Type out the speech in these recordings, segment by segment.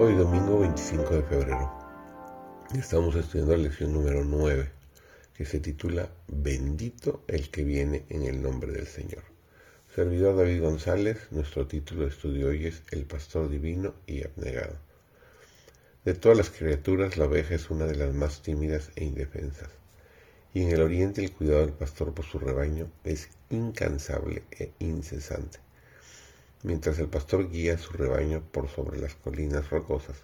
Hoy domingo 25 de febrero estamos estudiando la lección número 9 que se titula Bendito el que viene en el nombre del Señor. Servidor David González, nuestro título de estudio hoy es El Pastor Divino y Abnegado. De todas las criaturas, la oveja es una de las más tímidas e indefensas. Y en el oriente el cuidado del pastor por su rebaño es incansable e incesante mientras el pastor guía su rebaño por sobre las colinas rocosas,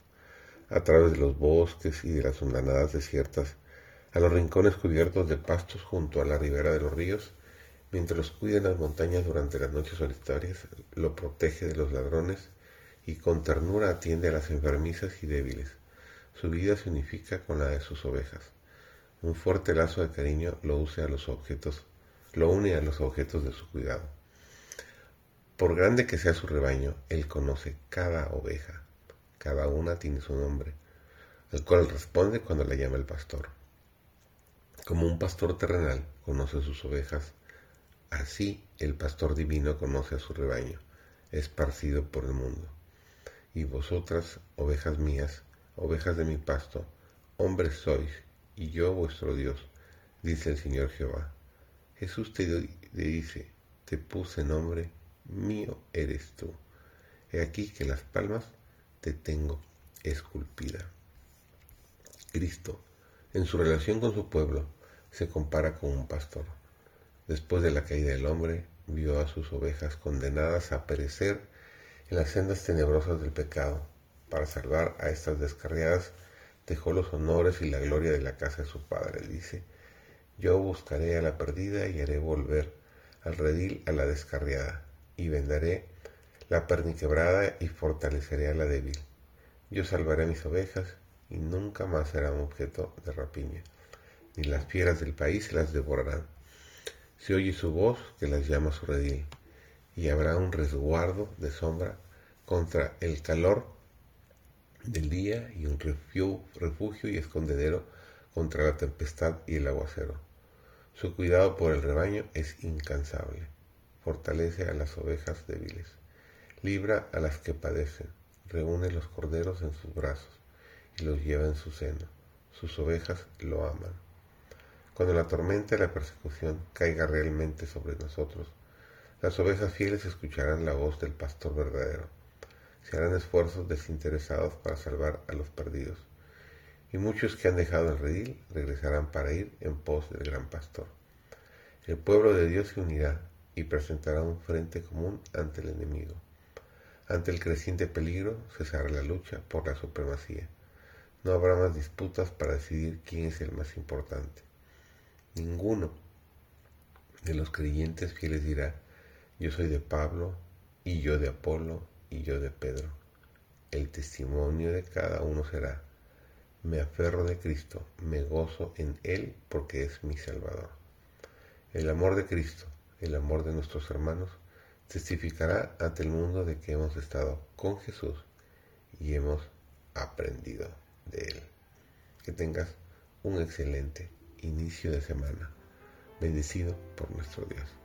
a través de los bosques y de las hondanadas desiertas, a los rincones cubiertos de pastos junto a la ribera de los ríos, mientras cuida en las montañas durante las noches solitarias, lo protege de los ladrones y con ternura atiende a las enfermizas y débiles. Su vida se unifica con la de sus ovejas. Un fuerte lazo de cariño lo, use a los objetos, lo une a los objetos de su cuidado. Por grande que sea su rebaño, Él conoce cada oveja. Cada una tiene su nombre, al cual responde cuando la llama el pastor. Como un pastor terrenal conoce sus ovejas, así el pastor divino conoce a su rebaño, esparcido por el mundo. Y vosotras, ovejas mías, ovejas de mi pasto, hombres sois, y yo vuestro Dios, dice el Señor Jehová. Jesús te dice, te puse nombre mío eres tú. He aquí que las palmas te tengo esculpida. Cristo, en su relación con su pueblo, se compara con un pastor. Después de la caída del hombre, vio a sus ovejas condenadas a perecer en las sendas tenebrosas del pecado. Para salvar a estas descarriadas, dejó los honores y la gloria de la casa de su padre. Dice, yo buscaré a la perdida y haré volver al redil a la descarriada y vendaré la perniquebrada y fortaleceré a la débil. Yo salvaré mis ovejas y nunca más serán objeto de rapiña, ni las fieras del país las devorarán. Se oye su voz que las llama su redil, y habrá un resguardo de sombra contra el calor del día y un refugio y escondedero contra la tempestad y el aguacero. Su cuidado por el rebaño es incansable fortalece a las ovejas débiles, libra a las que padecen, reúne los corderos en sus brazos y los lleva en su seno. Sus ovejas lo aman. Cuando la tormenta y la persecución caiga realmente sobre nosotros, las ovejas fieles escucharán la voz del pastor verdadero. Se harán esfuerzos desinteresados para salvar a los perdidos. Y muchos que han dejado el redil regresarán para ir en pos del gran pastor. El pueblo de Dios se unirá y presentará un frente común ante el enemigo. Ante el creciente peligro cesará la lucha por la supremacía. No habrá más disputas para decidir quién es el más importante. Ninguno de los creyentes fieles dirá, yo soy de Pablo, y yo de Apolo, y yo de Pedro. El testimonio de cada uno será, me aferro de Cristo, me gozo en Él porque es mi Salvador. El amor de Cristo el amor de nuestros hermanos, testificará ante el mundo de que hemos estado con Jesús y hemos aprendido de Él. Que tengas un excelente inicio de semana, bendecido por nuestro Dios.